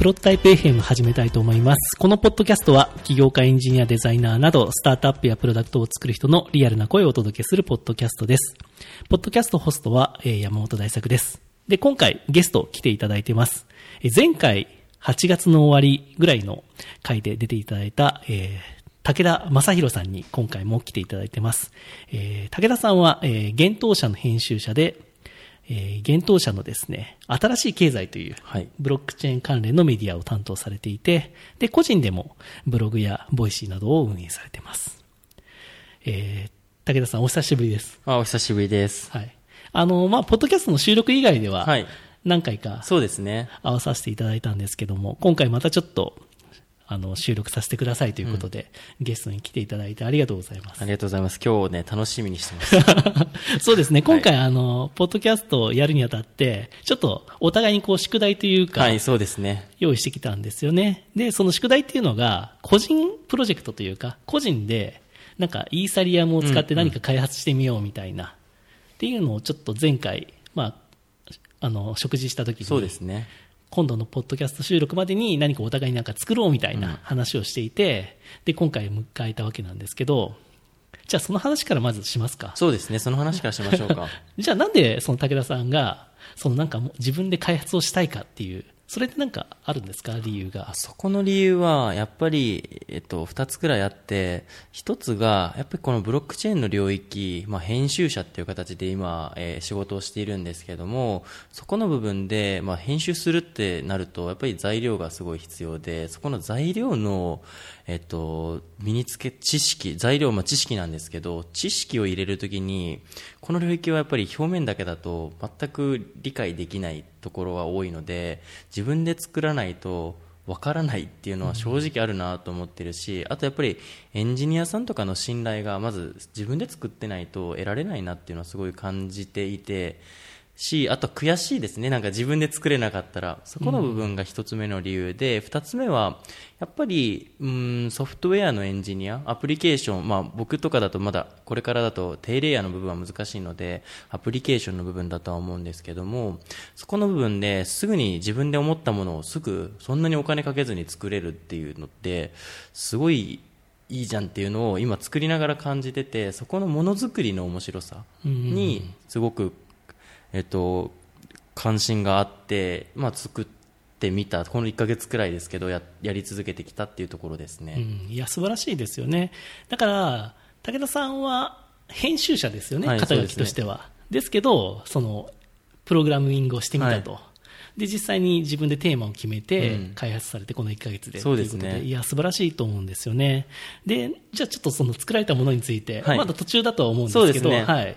プロトタイプ FM 始めたいと思います。このポッドキャストは、起業家、エンジニア、デザイナーなど、スタートアップやプロダクトを作る人のリアルな声をお届けするポッドキャストです。ポッドキャストホストは、えー山本大作です。で、今回ゲスト来ていただいてます。えー前回、8月の終わりぐらいの回で出ていただいた、えー武田正宏さんに今回も来ていただいてます。えー武田さんは、えー、幻冬社の編集者で、えー、幻冬舎のですね、新しい経済という、はいブロックチェーン関連のメディアを担当されていて、で、個人でもブログや Voicy などを運営されています。えー、武田さんお久しぶりです。あ、お久しぶりです。はい。あの、まあ、ポッドキャストの収録以外では、はい。何回かそうですね。会わさせていただいたんですけども、今回またちょっと、あの、収録させてくださいということで、ゲストに来ていただいてありがとうございますあ。りがとうございます。今日ね、楽しみにしてます。そうですね、今回、あの、ポッドキャストをやるにあたって、ちょっとお互いにこう宿題というか、はい、そうですね。用意してきたんですよね。で、その宿題っていうのが、個人プロジェクトというか、個人で、なんか、イーサリアムを使って何か開発してみようみたいな、っていうのをちょっと前回、まあ、あの、食事した時に、そうですね。今度のポッドキャスト収録までに何かお互いになんか作ろうみたいな話をしていて、で、今回迎えたわけなんですけど、じゃあその話からまずしますか？そうですね。その話からしましょうか。じゃあなんでその武田さんが、そのなんか自分で開発をしたいかっていう、それってなんかあるんですか？理由が。そこの理由は、やっぱり、えっと、二つくらいあって、一つが、やっぱりこのブロックチェーンの領域、まあ、編集者っていう形で今、えー仕事をしているんですけども、そこの部分で、まあ、編集するってなると、やっぱり材料がすごい必要で、そこの材料の、えっと、身につけ、知識、材料、まあ、知識なんですけど、知識を入れるときに、この領域はやっぱり表面だけだと全く理解できないところが多いので、自分で作らないと、わからないっていうのは正直あるなと思ってるし、あとやっぱりエンジニアさんとかの信頼がまず自分で作ってないと得られないなっていうのはすごい感じていて、し、あと悔しいですね。なんか自分で作れなかったら。そこの部分が一つ目の理由で、二つ目は、やっぱり、うん、ソフトウェアのエンジニア、アプリケーション、まあ僕とかだとまだ、これからだと低レイヤーの部分は難しいので、アプリケーションの部分だとは思うんですけども、そこの部分ですぐに自分で思ったものをすぐ、そんなにお金かけずに作れるっていうのって、すごいいいじゃんっていうのを今作りながら感じてて、そこのものづくりの面白さにすごく、えっと、関心があって、まあ、作ってみた、この1ヶ月くらいですけどや、やり続けてきたっていうところですね。うん、いや、素晴らしいですよね。だから、武田さんは編集者ですよね、はい肩書きとしては。ですけど、その、プログラミングをしてみたと。で、実際に自分でテーマを決めてうん開発されて、この1ヶ月で。そうですねといや、素晴らしいと思うんですよね。で、じゃあちょっとその作られたものについて、はいまだ途中だとは思うんですけど、ねはい。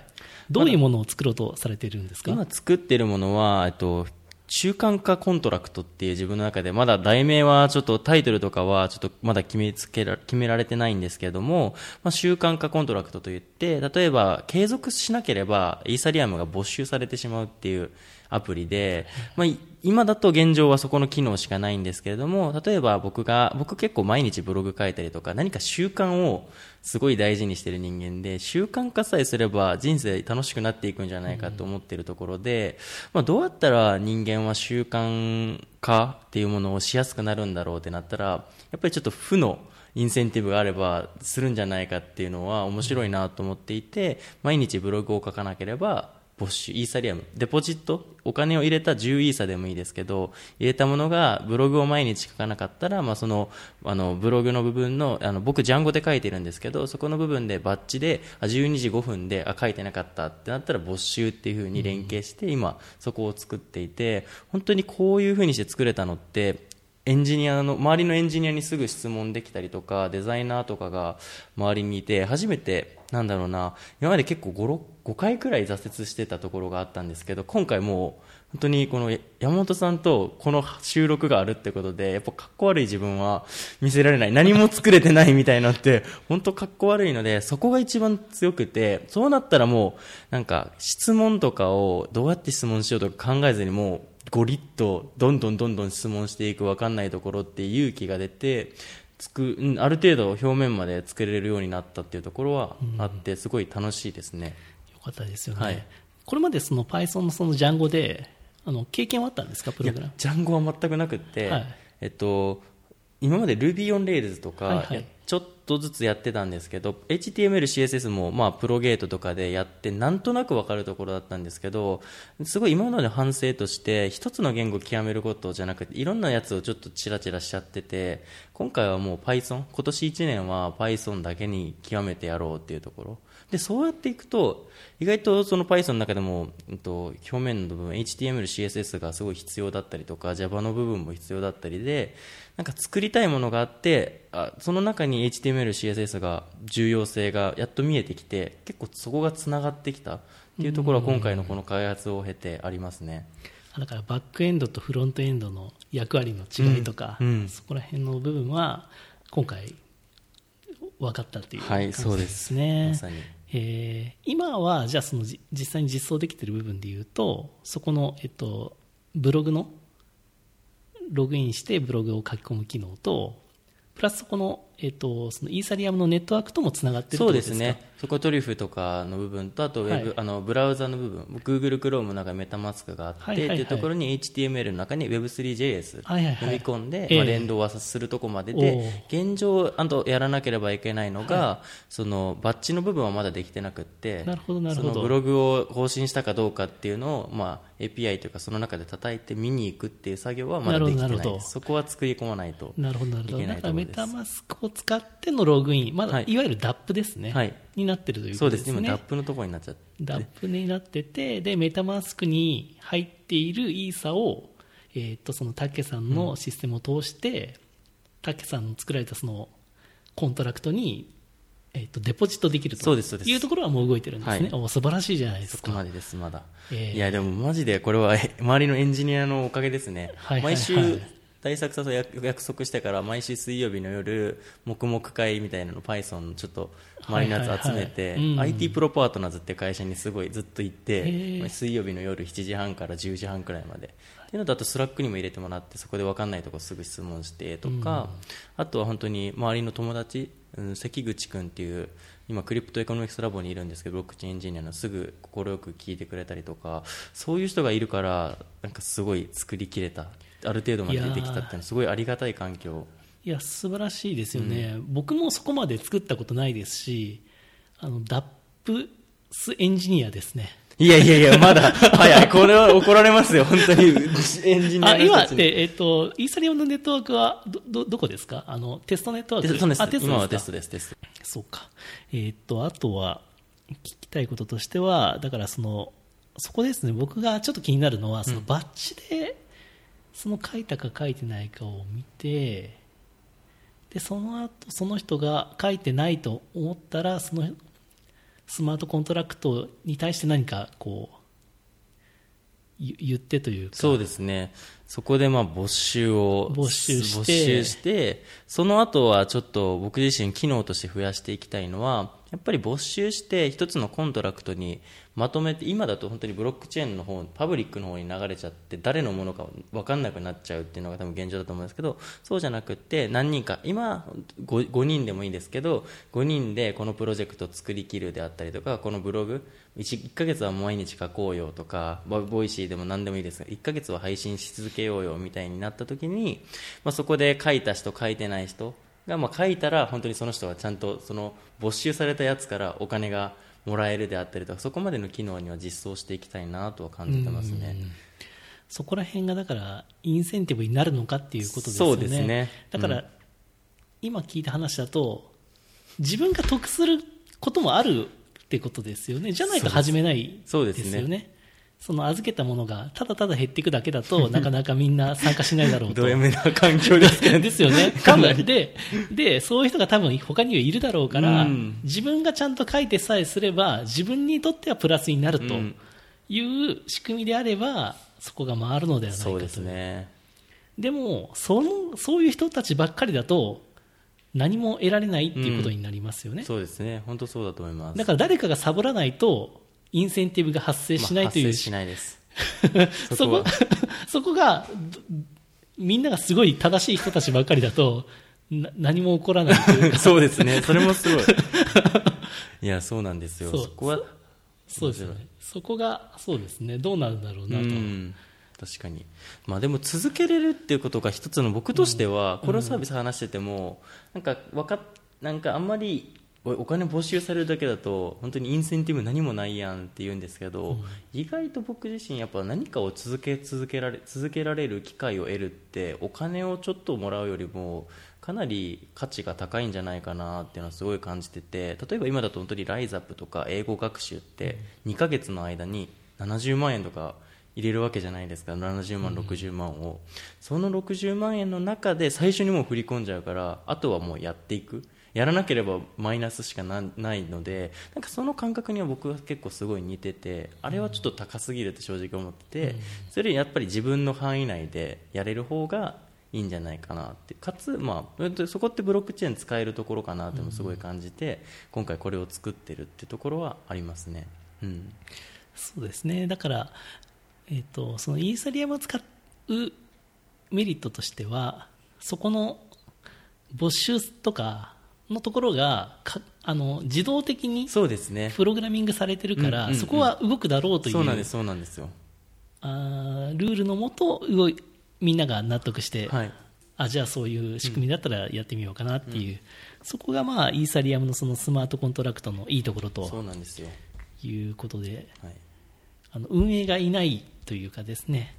どういうものを作ろうとされているんですか？今作っているものは、えっと、習慣化コントラクトっていう自分の中で、まだ題名はちょっとタイトルとかはちょっとまだ決めつけら、決められてないんですけれども、まあ、習慣化コントラクトといって、例えば継続しなければイーサリアムが没収されてしまうっていうアプリで、まあ、今だと現状はそこの機能しかないんですけれども、例えば僕が、僕結構毎日ブログ書いたりとか、何か習慣をすごい大事にしてる人間で、習慣化さえすれば人生楽しくなっていくんじゃないかと思ってるところで、まあ、どうやったら人間は習慣化っていうものをしやすくなるんだろうってなったら、やっぱりちょっと負のインセンティブがあればするんじゃないかっていうのは面白いなと思っていて、毎日ブログを書かなければ、没収、イーサリアム、デポジット、お金を入れた10イーサでもいいですけど、入れたものがブログを毎日書かなかったら、まあその、あの、ブログの部分の、あの、僕ジャンゴで書いてるんですけど、そこの部分でバッチで、あ12時5分で、あ、書いてなかったってなったら没収っていう風に連携して、今、そこを作っていて、本当にこういう風にして作れたのって、エンジニアの、周りのエンジニアにすぐ質問できたりとか、デザイナーとかが周りにいて、初めて、なんだろうな、今まで結構5、5回くらい挫折してたところがあったんですけど、今回もう、本当にこの山本さんとこの収録があるってことで、やっぱかっこ悪い自分は見せられない。何も作れてないみたいなって、本当かっこ悪いので、そこが一番強くて、そうなったらもう、なんか質問とかをどうやって質問しようとか考えずにもう、ゴリッとどんどんどんどん質問していく分かんないところって勇気が出てつく、うん、ある程度表面まで作れるようになったっていうところはあってすごい楽しいですね、よかったですよね。はい。これまでその Python のその Django で、あの、経験はあったんですか、プログラム。ジャンゴは全くなくって、はい。えっと、今まで Ruby on Rails とか、はいはいちょっとずつやってたんですけど HTML、CSS も、まあ、プロゲートとかでやってなんとなく分かるところだったんですけどすごい今までの反省として一つの言語を極めることじゃなくていろんなやつをちょっとチラチラしちゃってて今回はもう Python 今年1年は Python だけに極めてやろうっていうところ。でそうやっていくと意外とその Python の中でも、うんと、表面の部分 HTML、CSS がすごい必要だったりとか Java の部分も必要だったりでなんか作りたいものがあってあその中に HTML、CSS が重要性がやっと見えてきて結構そこがつながってきた。っていうところは今回のこの開発を経てありますね。だからバックエンドとフロントエンドの役割の違いとか、うんうん。そこら辺の部分は今回分かったっていうはい、感じでです。すね。まさに。えー今はじゃあそのじ実際に実装できている部分でいうとそこの、えっと、ブログのログインしてブログを書き込む機能とプラスこの,、えっと、そのイーサリアムのネットワークともつながってるそうですね、そこトリュフとかの部分と、あとウェブ、はいあのブラウザの部分、Google Chrome の中にメタマスクがあって、はいはいはい。っていうところに HTML の中に Web3JS はいはいはい。読み込んで、ええ。まあ、連動はするとこまでおで、現状、あとやらなければいけないのが、そのバッジの部分はまだできてなくって、なるほどなるほど。そのブログを更新したかどうかっていうのを、まあ、API というか、その中で叩いて見に行くっていう作業はまだできてない。そこは作り込まないと。なるほどなるほど。いけなだからメいところですタマスクを使ってのログイン、まだ、はいい、わゆる DAP ですね、はいになってるというそうでね、ことですすね。今、ダップのところになっちゃって。 DApp になってて、で、メタマスクに入っているイーサを、えーっと、そのタケさんのシステムを通して、タケさんの作られたそのコントラクトに、えーっと、デポジットできるというところはもう動いてるんですね。はいお素晴らしいじゃないですか。そこまでです、まだ。ええいや、でもマジでこれはえ 周りのエンジニアのおかげですね。はいはいはい毎週、大作さと約約束してから、毎週水曜日の夜、黙々会みたいなの、Python のちょっと周りのやつ集めて、IT プロパートナーズって会社にすごいずっと行っへて、え水曜日の夜7時半から10時半くらいまで。っていうのと、あと Slack にも入れてもらって、そこで分かんないところすぐ質問してとか、あとは本当に周りの友達、うん、関口君っていう、今、 CryptoeconomicsLab にいるんですけど、ブロックチェーンエンジニアのすぐ快く聞いてくれたりとか、そういう人がいるから、なんかすごい作りきれた、ある程度まで出てきたってすごいありがたい環境。いや、素晴らしいですよね。僕もそこまで作ったことないですし、あの、DAP スエンジニアですね。いやいやいや、まだ 早い。これは怒られますよ、本当に。エンジニアあの。今って、えっと、イーサリアムのネットワークはど、ど、どこですか？あの、テストネットワークそうですあ、テストですか？今はテストです、テスト。そうか。えーっと、あとは、聞きたいこととしては、だからその、そこですね、僕がちょっと気になるのは、そのバッチで、その書いたか書いてないかを見て、で、その後、その人が書いてないと思ったら、そのスマートコントラクトに対して何かこう、言ってというか、そうですね。そこでまあ募集を募集して。募集してその後はちょっと僕自身機能として増やしていきたいのは、やっぱり募集して一つのコントラクトにまとめて、今だと本当にブロックチェーンの方、パブリックの方に流れちゃって、誰のものか分かんなくなっちゃうっていうのが多分現状だと思うんですけど、そうじゃなくて何人か、今 5, 5人でもいいですけど、5人でこのプロジェクトを作りきるであったりとか、このブログ、1, 1ヶ月は毎日書こうよとか、ボ Voicy でも何でもいいですが、1ヶ月は配信し続けようよみたいになった時に、まあ、そこで書いた人、書いてない人が、まあ、書いたら本当にその人がちゃんとその没収されたやつからお金がもらえるであったりとか、そこまでの機能には実装していきたいなとは感じてますね。そこら辺がだから、インセンティブになるのかっていうことですよね。そうですねだから、うん今聞いた話だと、自分が得することもあるってことですよね。じゃないと始めないそうですよね。その預けたものがただただ減っていくだけだとなかなかみんな参加しないだろうと。ド M な環境ですけどですよね。多分で、で、そういう人が多分他にはいるだろうから、うん自分がちゃんと書いてさえすれば、自分にとってはプラスになるとうんいう仕組みであれば、そこが回るのではないかと。そうですね。でも、その、そういう人たちばっかりだと、何も得られないっていうことになりますよね。そうですね。本当そうだと思います。だから誰かがサボらないと、インセンティブが発生しないという、まあ発生しないです。そ そこそこが、どみんながすごい正しい人たちばっかりだと、な何も起こらないというか、そうですね。それもすごい。いや、そうなんですよ。そこは、そうですよね。そこが、そうですね、どうなるんだろうなと。うん確かに、まあ、でも続けれるっていうことが一つの僕としては、このサービス話してても、なんかわかっなんかあんまりおお金募集されるだけだと本当にインセンティブ何もないやんって言うんですけど、意外と僕自身やっぱ何かを続け続けられ続けられる機会を得るってお金をちょっともらうよりもかなり価値が高いんじゃないかなっていうのはすごい感じてて例えば今だと本当にライザップとか英語学習って2ヶ月の間に70万円とか入れるわけじゃないですか。70万、60万を。その60万円の中で最初にもう振り込んじゃうからあとはもうやっていくやらなければマイナスしかなないのでなんかその感覚には僕は結構すごい似ててあれはちょっと高すぎるって正直思ってて、それよりやっぱり自分の範囲内でやれる方がいいんじゃないかなってかつ、まあ、そこってブロックチェーン使えるところかなってもすごい感じて、今回これを作ってるってところはありますね。うん、そうですね。だから、えっ、と、そのイーサリアムを使うメリットとしては、そこの募集とかのところがかあの自動的にそうですね。プログラミングされてるから、うんうんうん。そこは動くだろうというそうなんですそうなんですよ。あールールのもとみんなが納得して、はい。あじゃあそういう仕組みだったらやってみようかなっていう、そこがまあイーサリアムのそのスマートコントラクトのいいところとそうなんですよ、いうことではい、あの運営がいないというかですね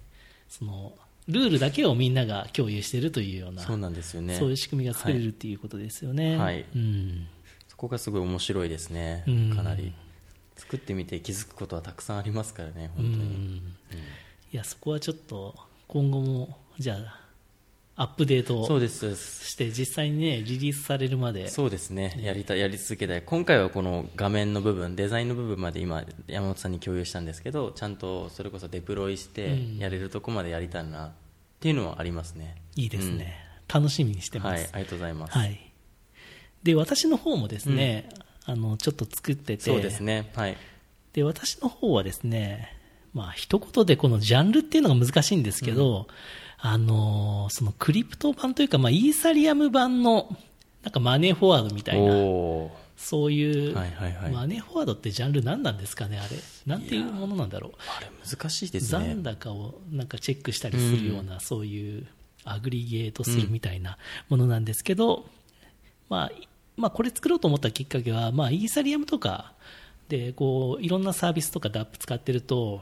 そのルールだけをみんなが共有しているというようなそうなんですよね。そういう仕組みが作れるっていうことですよね。はい。うん。そこがすごい面白いですね。うん。かなり。作ってみて気づくことはたくさんありますからね本当に、うん。いやそこはちょっと今後もじゃあアップデートして実際にねリリースされるまでそうですね。やりたやり続けたい。今回はこの画面の部分デザインの部分まで今山本さんに共有したんですけどちゃんとそれこそデプロイしてうん。やれるとこまでやりたいなっていうのはありますね、いいですね、楽しみにしてます。はいありがとうございます、はい。で、私の方もですね、あの、ちょっと作ってて、そうですね。はい。で、私の方はですね、まあ、一言でこのジャンルっていうのが難しいんですけど、あの、そのクリプト版というか、まあ、イーサリアム版の、なんかマネーフォワードみたいな、そういう、はいはいはいマネーフォワードってジャンル何なんですかね、あれ。なんていうものなんだろう。あれ難しいですね残高をなんかチェックしたりするような、そういうアグリゲートするみたいなものなんですけど、まあ、まあ、これ作ろうと思ったきっかけは、まあ、イーサリアムとかでこういろんなサービスとか DApp 使ってると、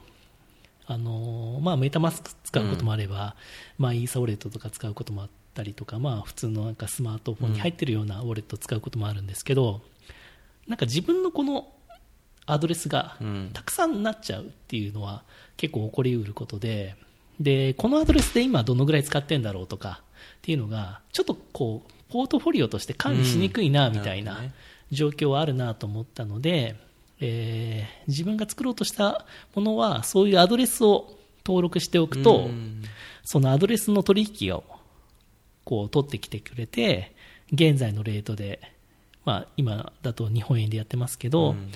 あのまあ、メタマスク使うこともあれば、まあ、イーサウォレットとか使うこともあったりとか、まあ、普通のなんかスマートフォンに入ってるようなウォレットを使うこともあるんですけど、なんか自分のこのアドレスがうん。たくさんなっちゃうっていうのは結構起こりうることで、で、このアドレスで今どのぐらい使ってんだろうとかっていうのが、ちょっとこう、ポートフォリオとして管理しにくいなうん。みたいな状況はあるなと思ったので、えー自分が作ろうとしたものは、そういうアドレスを登録しておくと、うん。そのアドレスの取引をこう取ってきてくれて、現在のレートで、まあ、今だと日本円でやってますけど、うん。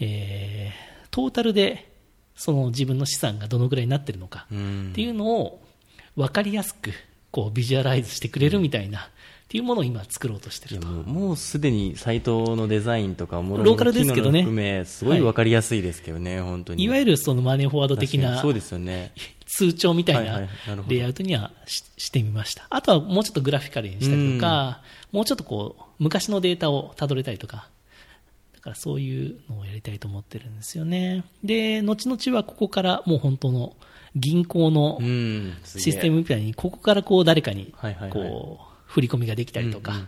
えートータルでその自分の資産がどのぐらいになってるのかうんっていうのを分かりやすくこうビジュアライズしてくれるみたいなっていうものを今作ろうとしてると。もうすでにサイトのデザインとかものローカルですけどね。すごい分かりやすいですけどね、本当に。いわゆるそのマネーフォワード的なそうですよね。通帳みたいはいはなレイアウトにはししてみました。あとはもうちょっとグラフィカルにしたりとか、もうちょっとこう昔のデータをたどれたりとか、だからそういうのをやりたいと思ってるんですよね。で、後々はここからもう本当の銀行のシステムみたいに、ここからこう誰かにはいはいはい。こう振り込みができたりとか、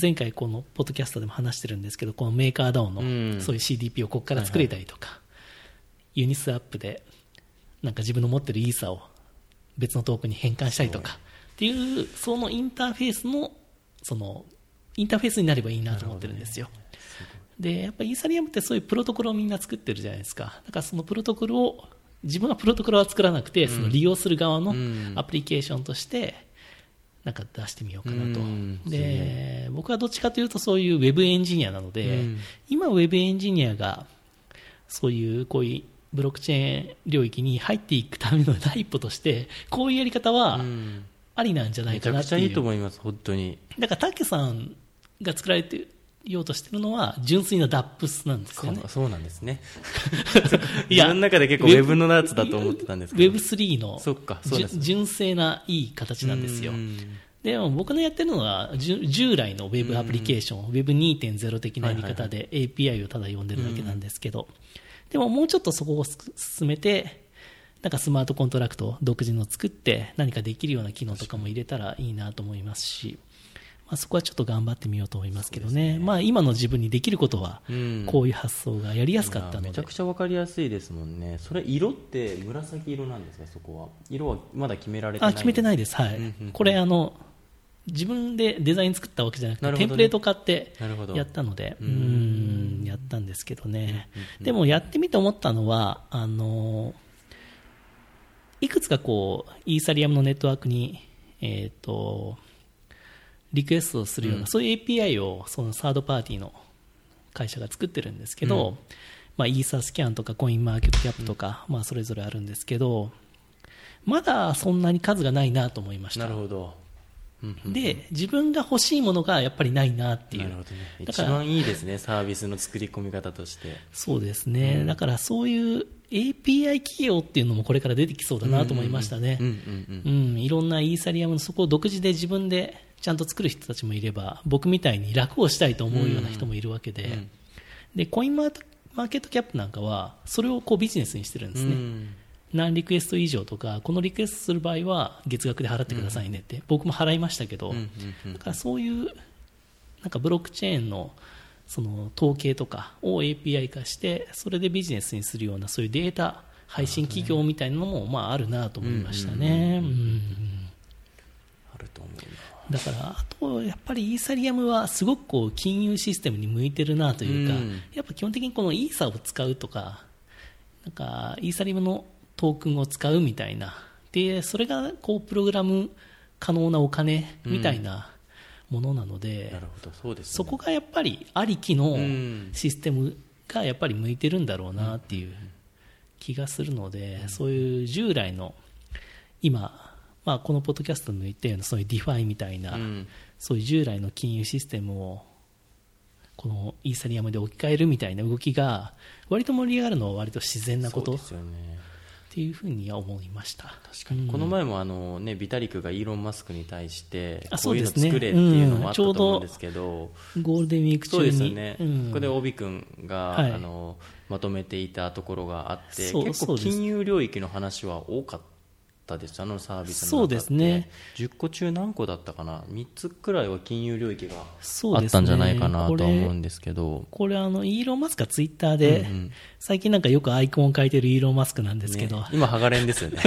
前回このポッドキャストでも話してるんですけど、このメーカーダウンのうん。そういう CDP をここから作れたりとか、ユニスアップでなんか自分の持ってるイーサを別のトークンに変換したりとかっていう、そのインターフェースの、その、インターフェースになればいいなと思ってるんですよ。で、やっぱイーサリアムってそういうプロトコルをみんな作ってるじゃないですか。だからそのプロトコルを、自分はプロトコルは作らなくて、その利用する側のうん。アプリケーションとして、なんか出してみようかなとうん。で、僕はどっちかというとそういうウェブエンジニアなので、うん今ウェブエンジニアが、そういう、こういうブロックチェーン領域に入っていくための第一歩として、こういうやり方はうんありなんじゃないめちかなっていう。ゃくちゃいいと思います本当にだから、タケさんが作られてようとしてるのは純粋な DAPS なんですよね。そうなんですね。いやの中で結構 Web のやつだと思ってたんですけど。Web3 のそっかそう純正ないい形なんですよう。んでも僕のやってるのは従来の Web アプリケーション、Web2.0 的なやり方で API をただ読んでるだけなんですけど、でももうちょっとそこをす進めて、なんかスマートコントラクトを独自の作って何かできるような機能とかも入れたらいいなと思いますし、まあ、そこはちょっと頑張ってみようと思いますけどね、まあ、今の自分にできることはうん。こういう発想がやりやすかったの。でめちゃくちゃわかりやすいですもんね。それ色って紫色なんですか、そこは。色はまだ決められてない。あ決めてないです、はい。うんうんうん。これあの自分でデザイン作ったわけじゃなくて、ね。テンプレート買ってやったので、ううんんやったんですけどね、うんうんうん。でもやってみて思ったのは、あのいくつかこうイーサリアムのネットワークに、えー、とリクエストをするような、うんそういう API をそのサードパーティーの会社が作ってるんですけど、うんまあ、イーサスキャンとかコインマーケットキャップとか、まあ、それぞれあるんですけど、まだそんなに数がないなと思いましたなる。ほど。うんうんで、自分が欲しいものがやっぱりないなっていう。なるほどね。一番いいですね、サービスの作り込み方として。そうですね。だからそういう API 企業っていうのもこれから出てきそうだなと思いましたねうん。うんううん。ん、いろんなイーサリアムのそこを独自で自分でちゃんと作る人たちもいれば、僕みたいに楽をしたいと思うような人もいるわけで、うん。で、コインマーマーケットキャップなんかは、それをこうビジネスにしてるんですね。うん。何リクエスト以上とか、このリクエストする場合は月額で払ってくださいねって、僕も払いましたけど、うんうんうん。だからそういうなんかブロックチェーンのその統計とかを API 化してそれでビジネスにするようなそういうデータ配信企業みたいなのもまああるなと思いましたね。うんあると思。だからあとやっぱりイーサリアムはすごくこう金融システムに向いてるなというか、うん。やっぱ基本的にこのイーサを使うとかなんかイーサリアムのトークンを使うみたいな。でそれがこうプログラム可能なお金みたいなものなので、なるほど、そうですね。そこがやっぱりありきのうん。システムがやっぱり向いてるんだろうなっていう気がするので、そういう従来の今、まあ、このポッドキャストにも言ったようなそういう DeFi みたいな、うん。そういう従来の金融システムをこのイーサリアムで置き換えるみたいな動きが割と盛り上がるのは割と自然なことっそうですよね。ていうふうには思いました。確かに、この前もあの、ね、ビタリクがイーロン・マスクに対してあこういうの作れっていうのもあったと思うんですけど、ゴールデンウィークそう中にですよね、うん。ここで帯君が、はい。あのまとめていたところがあってそう結構金融領域の話は多かったです。あのサービスの中って。そうですね。10個中何個だったかな？3つくらいは金融領域があったんじゃないかなと思うんですけど。これあの、イーロン・マスクがツイッターで、うんうん。最近なんかよくアイコンを変えてるイーロン・マスクなんですけど、ね今ハガレンですよね。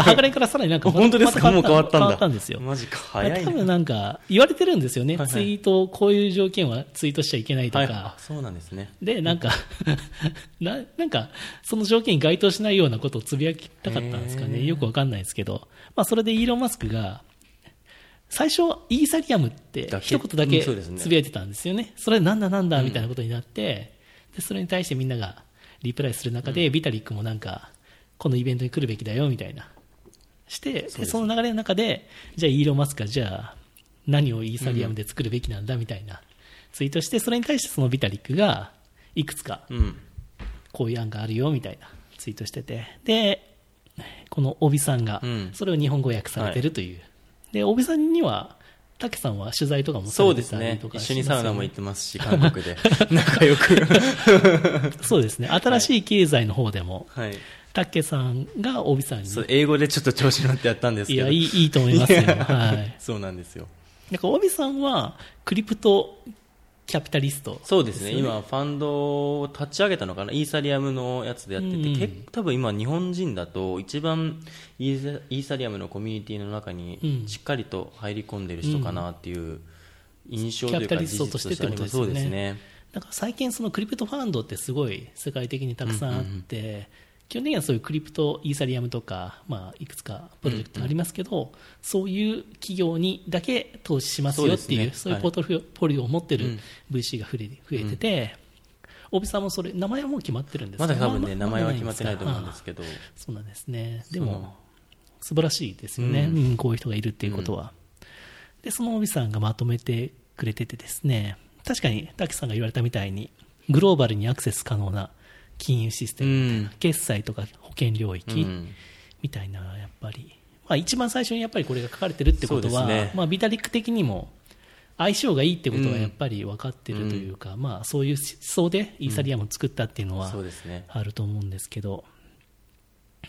ハガレンからさらになんか 本当ですか？またもう変わったんだ。変わったんですよ。マジか早い多分ななんか言われてるんですよね、はいはい。ツイート、こういう条件はツイートしちゃいけないとか、はい。あそうなんですね。で、なんか な、なんか、その条件に該当しないようなことをつぶやきたかったんですかね、よくわかんないですけど、まあ、それでイーロン・マスクが、最初、イーサリアムって一言だけつぶやいてたんですよね。それなんだなんだみたいなことになって、で、それに対してみんながリプライする中で、ビタリックもなんか、このイベントに来るべきだよみたいな、して、でそその流れの中で、じゃあイーロン・マスクが、じゃあ、何をイーサリアムで作るべきなんだみたいなツイートして、それに対してそのビタリックが、いくつかうん。こういう案があるよみたいなツイートしてて、で、この帯さんがうん、それを日本語訳されてるという。で、帯さんには、竹さんは取材とかもさそうれてたりですね。とか一緒にサウナも行ってますし 韓国で。仲良く。そうですね。新しい経済の方でも、はい。竹さんが帯さんに、英語でちょっと調子乗ってやったんですけど。いや、いい、いいと思いますよ。はい。そうなんですよ。なんか、帯さんは、クリプトキャピタリスト、そうですね。よ今ファンドを立ち上げたのかな？イーサリアムのやつでやってて、うん。結構多分今日本人だと一番イーサリアムのコミュニティの中にうん。しっかりと入り込んでる人かなっていう印象というかキャピタリストとしてってことですよね。そうですね。なんか最近、そのクリプトファンドってすごい世界的にたくさんあって、基本的にはそういうクリプト、イーサリアムとか、まあ、いくつかプロジェクトありますけど、そういう企業にだけ投資しますよっていう、そうね。いうポートフォリオを持ってるうん。VC が増え増えてて、大木さんもそれ、名前はもう決まってるんですか？まだ多分ね、ま名前は決まってないと思うんですけど、そうなんですね。でも、素晴らしいですよね。ううんこういう人がいるっていうことは。で、その帯さんがまとめてくれててですね、確かに、滝さんが言われたみたいに、グローバルにアクセス可能な金融システムみたいな、うん。決済とか保険領域うん。みたいな、やっぱり、まあ、一番最初にやっぱりこれが書かれてるってことは、ね。まあ、ビタリック的にも相性がいいってことはやっぱり分かってるというか、まあ、そういう思想でイーサリアムを作ったっていうのは。あると思うんですけど、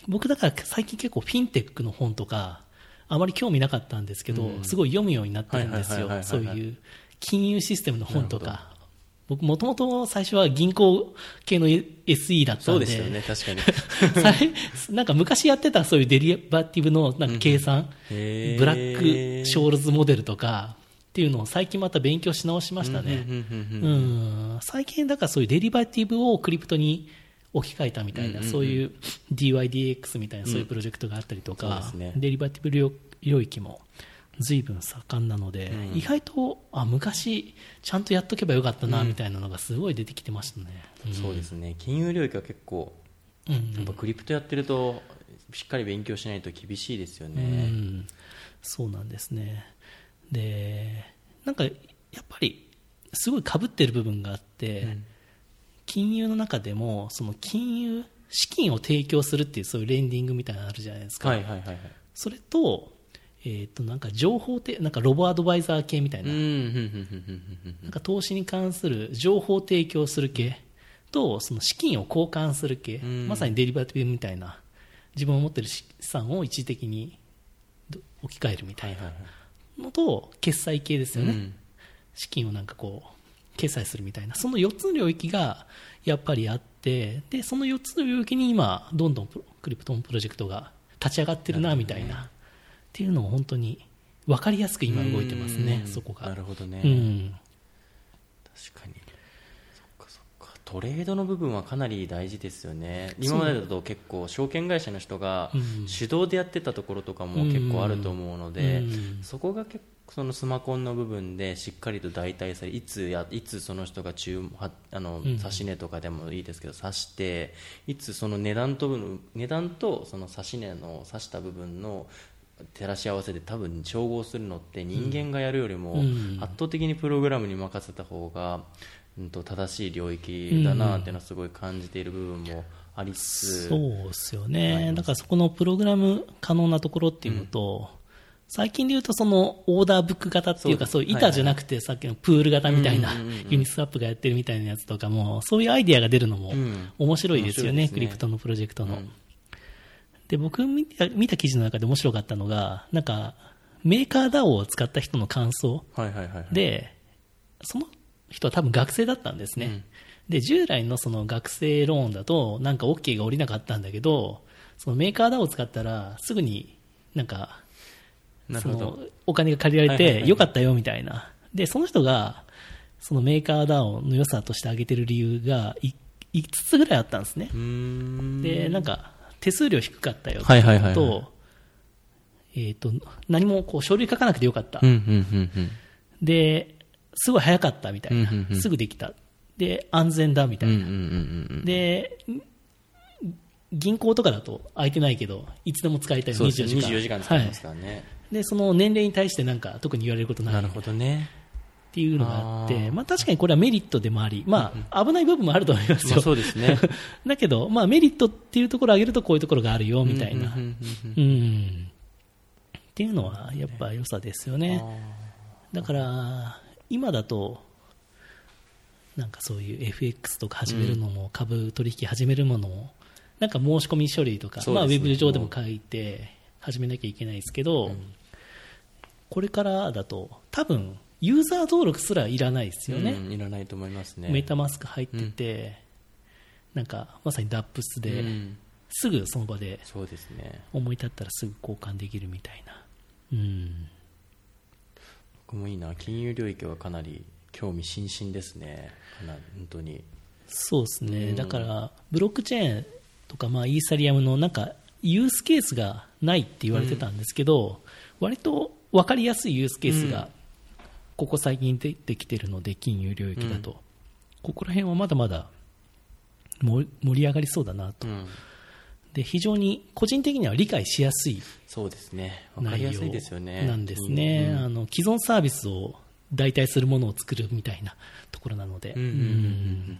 僕だから最近結構フィンテックの本とか、あまり興味なかったんですけど、うん。すごい読むようになってるんですよ。そういう金融システムの本とか。僕もともと最初は銀行系の SE だったんで。そうですよね、確かに。なんか昔やってたそういうデリバティブのなんか計算、へー。ブラックショールズモデルとかっていうのを最近また勉強し直しましたね。うんうんうんううんん、最近だからそういうデリバティブをクリプトに置き換えたみたいな、うんうんうん。そういう DYDX みたいなそういうプロジェクトがあったりとか、そうですね。デリバティブ領領域も随分盛んなので、うん意外とあ昔ちゃんとやっとけばよかったなうんみたいなのがすごい出てきてましたね。んそうですね。金融領域は結構、うんやっぱクリプトやってると、しっかり勉強しないと厳しいですようね。ん、そうなんですね。で、なんかやっぱりすごい被ってる部分があって、うん金融の中でもその金融資金を提供するっていうそういうレンディングみたいなのあるじゃないですか、はいはいはいはい。それと,、えー、となんか情報てなんかロボアドバイザー系みたいな,、なんか投資に関する情報提供する系とその資金を交換する系、うん。まさにデリバティブみたいな自分を持ってる資産を一時的にど置き換えるみたはいなのと決済系ですい。よね、うん。資金をなんかこう決済するみたいな。その4つの領域がやっぱりあってでその4つの領域に今どんどんクリプトンプロジェクトが立ち上がってるなみたいなっていうのを本当に分かりやすく今動いてますねうん。そこが。なるほどね。うん。確かに。そっかそっか。トレードの部分はかなり大事ですよね。今までだと結構証券会社の人がう。ん。手動でやってたところとかも結構あると思うので、うん。そこが結構そのスマコンの部分でしっかりと代替されいつやいつその人が注はあのん。指し値とかでもいいですけど指していつその値段と値段とその指し値の指した部分の照らし合わせで多分調合するのって人間がやるよりもうん。圧倒的にプログラムに任せた方が、うん、と正しい領域だなっていうのはすごい感じている部分もありつつ、そうですよあねだからそこのプログラム可能なところっていうのと、最近で言うとそのオーダーブック型っていうかそそう板じゃなくてさっきのプール型みたいなうんうんうんうん。ユニスワップがやってるみたいなやつとかもそういうアイディアが出るのもうん。面白いですよね。クリプトのプロジェクトの。うんで、僕見た見た記事の中で面白かったのが、なんか、メーカー DAO を使った人の感想はいはいはいはいで、その人は多分学生だったんですね。うんで、従来のその学生ローンだと、なんか OK が下りなかったんだけど、そのメーカー DAO を使ったら、すぐになんか、そのお金が借りられて、はいはいはいよかったよみたいな。で、その人が、そのメーカー DAO の良さとして挙げてる理由がい5つぐらいあったんですね。で、なんか、手数料低かったよっていうはいはいはいはいのと、えっ、と、何もこう書類書かなくてよかった。うんうんうんうんで、すごい早かったみたいな。うんうんうんすぐできた。で、安全だみたいな。うんうんうんうんで、銀行とかだと空いてないけど、いつでも使いたいそうですね24時間。24時間使えますはからね、い。で、その年齢に対してなんか特に言われることないなるほどねっていうのがあって、まあ確かにこれはメリットでもあり、まあ危ない部分もあると思いますよ。まあそうですね。だけど、まあメリットっていうところを挙げるとこういうところがあるよみたいな。っていうのはやっぱ良さですよね。だから、今だと、なんかそういう FX とか始めるのも、株取引始めるものも、なんか申し込み書類とか、まあウェブ上でも書いて始めなきゃいけないですけど、これからだと、多分ユーザー登録すらいらないですよね。うんいらないと思いますね。メタマスク入ってて、なんかまさに DAPS で、うん。すぐその場でそうですね。思い立ったらすぐ交換できるみたいな。うん。僕もいいな。金融領域はかなり興味津々ですね。本当に。そうですね、うん。だからブロックチェーンとか、まあ、イーサリアムのなんかユースケースがないって言われてたんですけど、割と分かりやすいユースケースうんがここ最近出てきてるので、金融領域だと、ここら辺はまだまだ盛盛り上がりそうだなと、うん。で非常に個人的には理解しやすいそうですね。わかり内容やすいですよね。なんですね、うんあの既存サービスを代替するものを作るみたいなところなので、うんうんうんうん。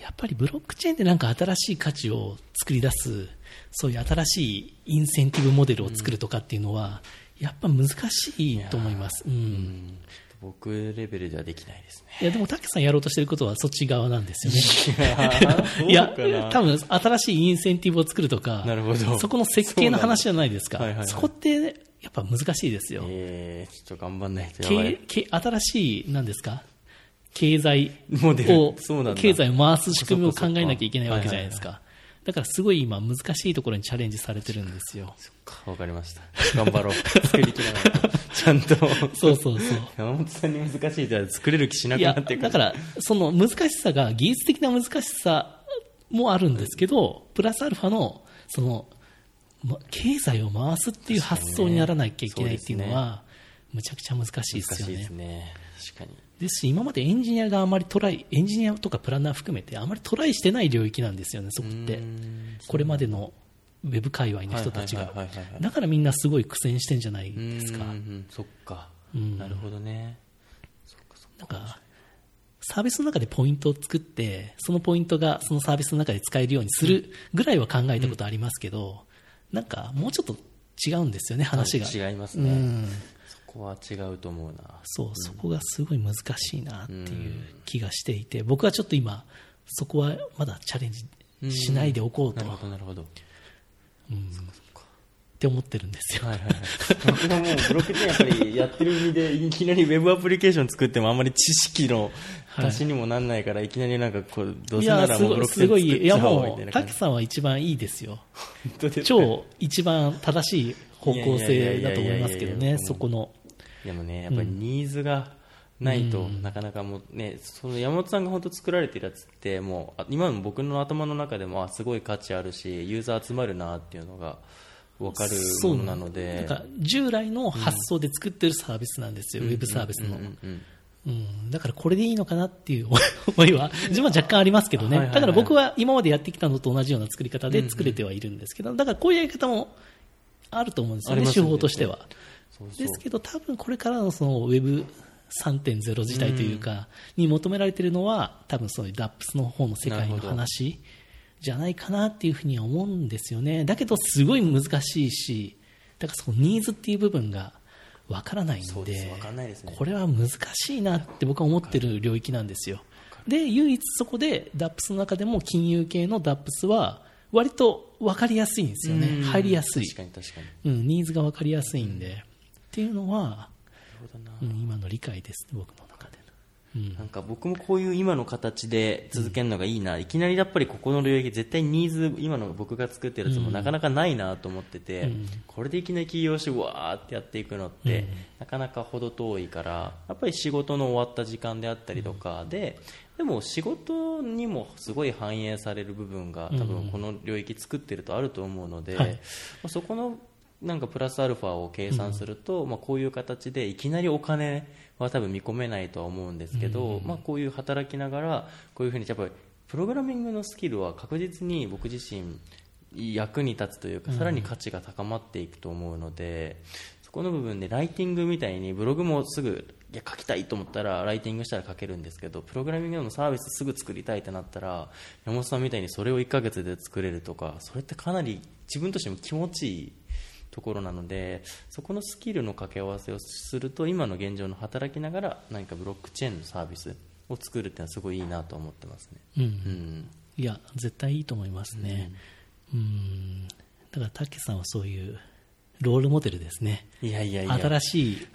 やっぱりブロックチェーンってなんか新しい価値を作り出す、そういう新しいインセンティブモデルを作るとかっていうのは、やっぱ難しいと思います。うん。うん僕レベルではできないですね。いや、でも、たけさんやろうとしてることはそっち側なんですよね。いいや、多分、新しいインセンティブを作るとか、なるほどそこの設計の話じゃないですか。そはいはいはいそこって、やっぱ難しいですよ。えー、ちょっと頑張んないと新しい、何ですか？経済を経済を回す仕組みを考えなきゃいけないわけじゃないですか。だからすごい今難しいところにチャレンジされてるんですよ。かわかりました。頑張ろう。作りきらないと。ちゃんと。そうそうそう。山本さんに難しいって作れる気しないくや、なっていくだから、その難しさが、技術的な難しさもあるんですけど、プラスアルファの、その、ま経済を回すっていう発想にならなきゃいけないっていうのは、むちゃくちゃ難しいですよね難しいです。ね。確かに。ですし、今までエンジニアがあまりトライ、エンジニアとかプランナー含めて、あまりトライしてない領域なんですよね、そこって。これまでのウェブ界隈の人たちが。だからみんなすごい苦戦してんじゃないうんですか。うんそっか。うんなるほどね。なんか、サービスの中でポイントを作って、そのポイントがそのサービスの中で使えるようにするぐらいは考えたことありますけど、なんかもうちょっと違うんですよね、話が。違いますね。うん。そこは違うと思うな。そう、そこがすごい難しいなっていう気がしていて、僕はちょっと今、そこはまだチャレンジしないでおこうと、っなるほど、なるほど。て思ってるんですよ。はいはいはい。僕ももうブロックチェーンやっぱりやってる身で、いきなりウェブアプリケーション作ってもあんまり知識の足しにもなんないから、いきなりなんかこう、どうせないや、らもうブロックチェーン作っちゃおうみもう、たいな感じ。タケさんは一番いいですよ。超一番正しい方向性だと思いますけどね、いやいやいやいやいやそこの。でもね、やっぱりニーズがないと、なかなかもうね、その山本さんが本当作られてるやつって、もう、あ今の僕の頭の中でも、あ、すごい価値あるし、ユーザー集まるなっていうのが分かるものなので。なんか従来の発想で作ってるサービスなんですよ、ウェブサービスの。うんうんうん、だからこれでいいのかなっていう 思いは、自分は若干ありますけどね。だから僕は今までやってきたのと同じような作り方で作れてはいるんですけど、だからこういうやり方もあると思うんですよね、手法としては。そうそうですけど、多分これからのそのウェブ3.0時代というか、に求められているのは、多分そういう DAPS の方の世界の話じゃないかなっていうふうには思うんですよね。だけど、すごい難しいし、だからそのニーズっていう部分がわからないんでこれは難しいなって僕は思ってる領域なんですよ。で、唯一そこで DAPS の中でも金融系の DAPS は、割と分かりやすいんですよね。うん入りやすい。確かに確かに。うん、ニーズが分かりやすいんで、っていうのは。うん、今の理解ですね、僕の中での。うん。なんか僕もこういう今の形で続けるのがいいな、いきなりやっぱりここの領域絶対ニーズ今の僕が作ってるやつもなかなかないなと思ってて、うん。これでいきなり起業してわーってやっていくのって、うん。なかなか程遠いからやっぱり仕事の終わった時間であったりとかで、でも仕事にもすごい反映される部分が多分この領域作ってるとあると思うので、はい。まあそこのなんかプラスアルファを計算すると、まあ、こういう形でいきなりお金は多分見込めないとは思うんですけど、まあ、こういう働きながらこういうふうにやっぱりプログラミングのスキルは確実に僕自身役に立つというかさらに価値が高まっていくと思うので、そこの部分でライティングみたいにブログもすぐいや書きたいと思ったらライティングしたら書けるんですけどプログラミングのサービスすぐ作りたいってなったら山本さんみたいにそれを1ヶ月で作れるとかそれってかなり自分としても気持ちいいところなのでそこのスキルの掛け合わせをすると今の現状の働きながら何かブロックチェーンのサービスを作るっていうのはすごいいいなと思ってますね。うんうんいや、絶対いいと思いますね。うん。だから、たけさんはそういうロールモデルですね。いやいやいや新しい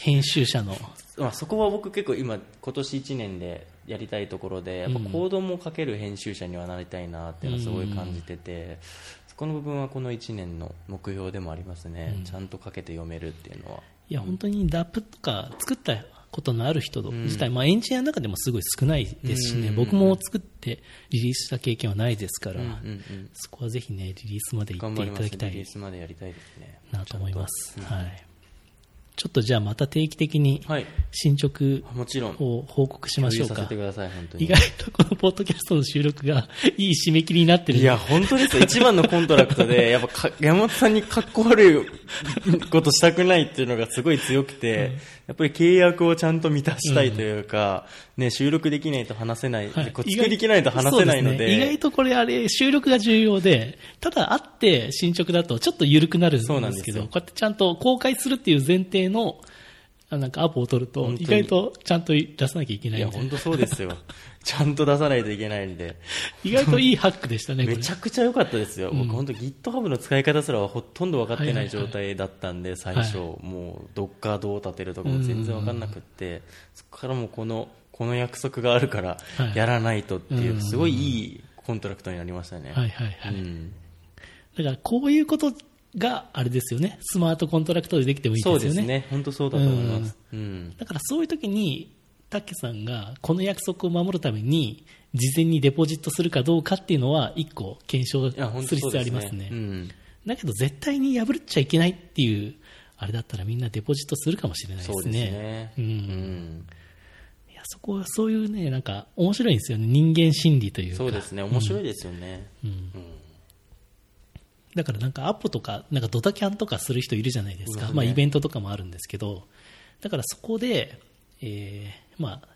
編集者の。まあ、そこは僕結構今今年1年でやりたいところでやっぱコードも書ける編集者にはなりたいなっていうのはすごい感じてて、そこの部分はこの1年の目標でもありますね、ちゃんと書けて読めるっていうのは。いや、本当に DAP とか作ったことのある人自体、まあエンジニアの中でもすごい少ないですしね、うん。僕も作ってリリースした経験はないですから、うんうんそこはぜひね、リリースまで行っていただきたい。リリースまでやりたいですね。なと思います。はい。ちちょっとじゃあまた定期的にはい。進捗もちろん。を報告しましょうか。意外とこのポッドキャストの収録がいい締め切りになってる。いや、本当ですよ。一番のコントラクトで、やっぱか、山本さんにかっこ悪いことしたくないっていうのがすごい強くて、やっぱり契約をちゃんと満たしたいというか、ね、収録できないと話せない、はいきないと話せないので、ね、意外とこれあれ、収録が重要で、ただ会って進捗だとちょっと緩くなるんですけど、そうなんですよこうやってちゃんと公開するっていう前提の、あなんかアポを取ると、意外とちゃんと出さなきゃいけないいや、本当そうですよ。ちゃんと出さないといけないんで。意外といいハックでしたね、めちゃくちゃ良かったですよ。僕本当 GitHub の使い方すらほとんど分かってない状態だったんで、最初。もう、ドッカーどう立てるとかも全然分かんなくって、そこからもうこの、この約束があるからはい、やらないとっていうう、んすごいいいコントラクトになりましたね。はいはいはい。うんだからこういうことがあれですよね、スマートコントラクトでできてもいいですよね。そうですね。本当そうだと思います。うん。だからそういう時に、タッケさんがこの約束を守るために、事前にデポジットするかどうかっていうのは、一個検証する必要あ。りますね。うん。だけど絶対に破っちゃいけないっていう、あれだったらみんなデポジットするかもしれないですね。ね。うんそこはそういうね、なんか面白いんですよね。人間心理というか。そうですね。面白いですよね。うんだからなんかアポとか、なんかドタキャンとかする人いるじゃないですか。いまあイベントとかもあるんですけど、だからそこで、えーまあ、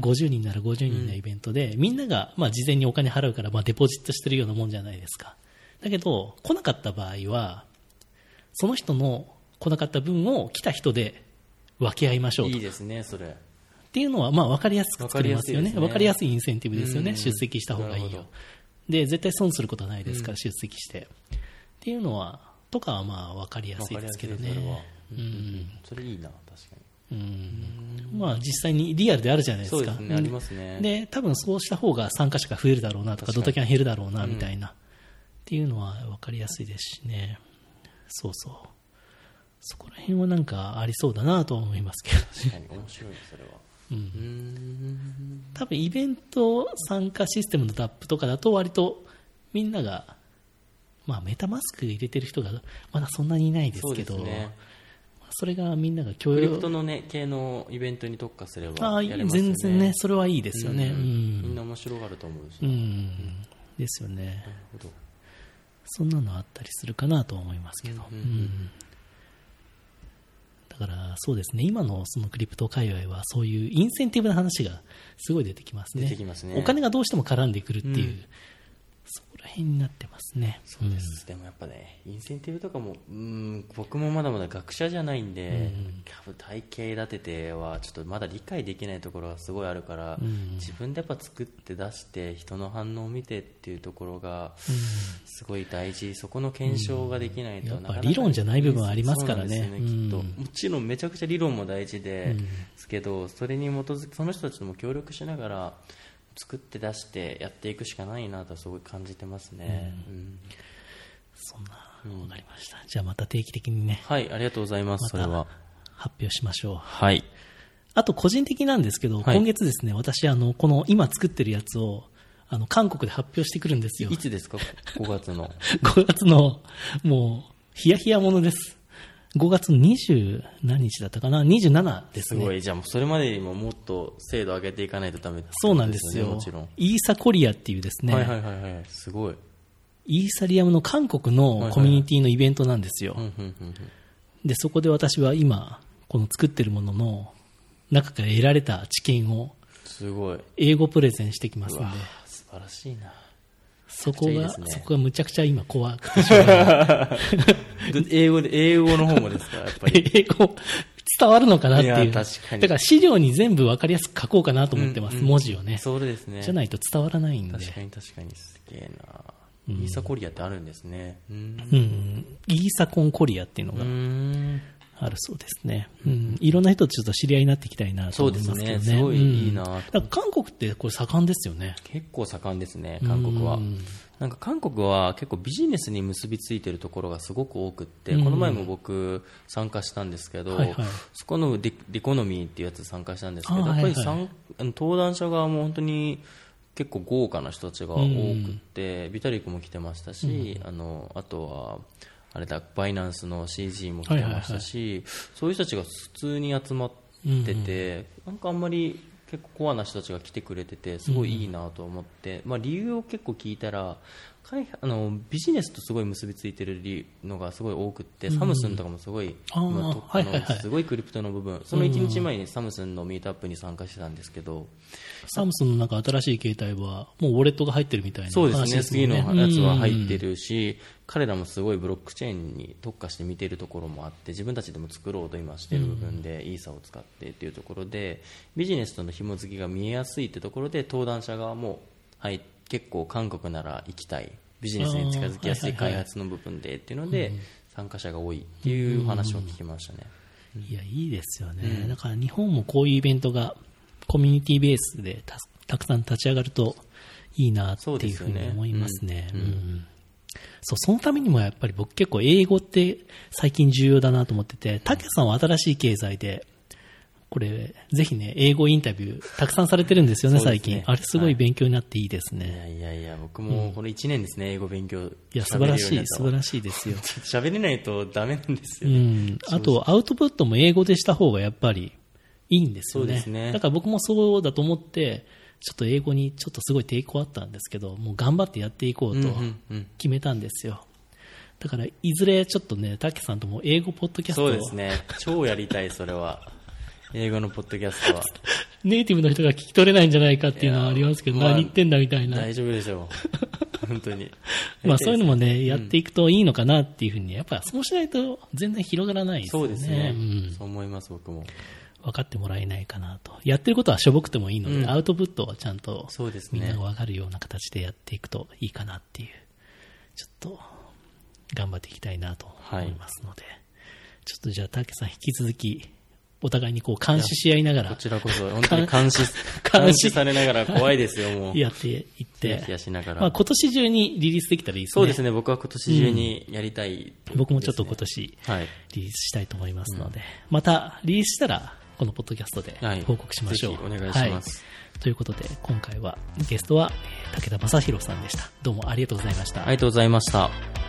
50人なら50人のイベントで、みんなが、まあ事前にお金払うから、まあデポジットしてるようなもんじゃないですか。だけど、来なかった場合は、その人の来なかった分を来た人で分け合いましょうといいですね、それ。っていうのは、まあ、分かりやすく作れますよね。分分かかりやすいインセンティブですよね。うん出席した方がいいよ。で、絶対損することはないですから、出席して。っていうのは、とかはまあ、分かりやすいですけどね。うん。それいいな、確かに。うん。まあ、実際にリアルであるじゃないですか。そうですね、ありますね。で、多分そうした方が参加者が増えるだろうなとか、ドタキャン減るだろうな、みたいな。っていうのは分かりやすいですしね。そうそう。そこら辺はなんかありそうだなとは思いますけど。確かに面白い、それは。うんうん。多分イベント参加システムの DAP とかだと割とみんなが、まあ、メタマスク入れてる人がまだそんなにいないですけど、ですね。それがみんなが共有クリプトのね、系のイベントに特化すれああばね。全然ね、それはいいですよね。ううんみんん。な面白がると思うし。うん。ですよね。ほど。そんなのあったりするかなと思いますけど。うんうんだから、そうですね、今のそのクリプト界隈は、そういうインセンティブな話がすごい出てきますね。出てきますね。お金がどうしても絡んでくるっていう、うんそこら辺になってますね。そうです、でもやっぱね、インセンティブとかも、うん、僕もまだまだ学者じゃないんで、多分体系立てては、ちょっとまだ理解できないところがすごいあるから、うん自分でやっぱ作って出して、人の反応を見てっていうところが、すごい大事、そこの検証ができないと、なかなか理論じゃない部分ありますからね。ねきっと。うんもちろんめちゃくちゃ理論も大事ですけど、それに基づきその人たちとも協力しながら作って出してやっていくしかないなとすごい感じてますね、うん。そんな、わかりました。じゃあまた定期的にね、はいありがとうございます、それは。発表しましょう。はい。あと個人的なんですけど、はい。今月ですね、私、あの、この今作ってるやつを、あの、韓国で発表してくるんですよ。い。つですか？5月の。5月の、もう、ヒヤヒヤものです。5月20何日だったかな ?27 ですね。すごい。じゃあもうそれまでにももっと精度上げていかないとダメってことそうなんですよ。もちろん、イーサコリアっていうですね、はいはいはいはい。すごい。イーサリアムの韓国のコミュニティのイベントなんですよ。で、そこで私は今、この作ってるものの中から得られた知見をすごい。英語プレゼンしてきますんで。素晴らしいなそこが、いいね。そこがむちゃくちゃ今怖くてしょうがない。で 英語で英語の方もですかやっぱり。英語、伝わるのかなっていう。確かに。だから資料に全部わかりやすく書こうかなと思ってます、うんうん文字をね。そうですね。じゃないと伝わらないんで。確かに確かに。すげえな、イーサコリアってあるんですね。うん。うん。イーサコンコリアっていうのうがんあるそうですね。うん。いろんな人とちょっと知り合いになっていきたいなと思いますけどね。そうですね。すごいうんいいなと。だから韓国ってこれ盛んですよね。結構盛んですね韓国は。うん。なんか韓国は結構ビジネスに結びついてるところがすごく多くって、うん。この前も僕参加したんですけど、はいはい。そこのリリコノミーっていうやつ参加したんですけどあやっぱりはいはい登壇者側も本当に結構豪華な人たちが多くって、ビタリックも来てましたし、あのあとはあれだ、バイナンスの CG も来てましたし、そういう人たちが普通に集まってて、なんかあんまり結構コアな人たちが来てくれてて、すごいいいなと思って、まあ理由を結構聞いたら、開あのビジネスとすごい結びついてる理のがすごい多くって、サムスンとかもすごい、あー今とはいはいはい。あのすごいクリプトの部分、その1日前にサムスンのミートアップに参加してたんですけど、サムスンのなんか新しい携帯は、もうウォレットが入ってるみたいなそうですね、次のやつは入ってる。るし、彼らもすごいブロックチェーンに特化して見てるところもあって、自分たちでも作ろうと今してる部分で、イーサを使ってっていうところで、ビジネスとの紐付きが見えやすいってところで、登壇者側も、はい、結構韓国なら行きたい、ビジネスに近づきやすい開発の部分でっていうので、参加者が多いっていう話を聞きましたね。いや、いいですよね。だから日本もこういうイベントがコミュニティベースでたたくさん立ち上がるといいなっていうふうに思いますね。そうね。うのためにもやっぱり僕結構英語って最近重要だなと思ってて、たけさんは新しい経済で、これ、ぜひね、英語インタビューたくさんされてるんですよね、ね最近。あれすごい勉強になっていいですね。いやいやいや、僕もこの1年ですね、英語勉強。いや、素晴らしい、素晴しらしいですよ。い。喋れないとダメなんですうよね。ん。あと、アウトプットも英語でした方がやっぱりいいんですよね。そうですねだから僕もそうだと思って、ちょっと英語にちょっとすごい抵抗あったんですけど、もう頑張ってやっていこうとうんうんうん決めたんですよ。だから、いずれちょっとね、たけさんとも英語ポッドキャストをそうですね。超やりたい、それは。英語のポッドキャストは。ネイティブの人が聞き取れないんじゃないかっていうのはありますけど、まあ何言ってんだみたいな。大丈夫でしょう。本当に。まあそういうのもね、やっていくといいのかなっていうふうに、やっぱそうしないと全然広がらないですよね。そうですね、んそう思います、僕も。分かってもらえないかなと。やってることはしょぼくてもいいので、うんアウトプットはちゃんとそうですねみんなが分かるような形でやっていくといいかなっていう、ちょっと頑張っていきたいなと思いますので、ちょっとじゃあ、竹さん引き続き、お互いにこう監視し合いながこらちらこそ、本当に 監視、監視されながら 怖いですよ、もう。やっていってヒヤしながら。まあ、今年中にリリースできたらいいですね。そうですね、僕は今年中にやりたい、僕もちょっと今年ねはい。リリースしたいと思いますので、またリリースしたら、このポッドキャストではい報告しましょう。ぜひお願いしますはいということで、今回はゲストはえー武田正宏さんでした。どうもありがとうございました。ありがとうございました。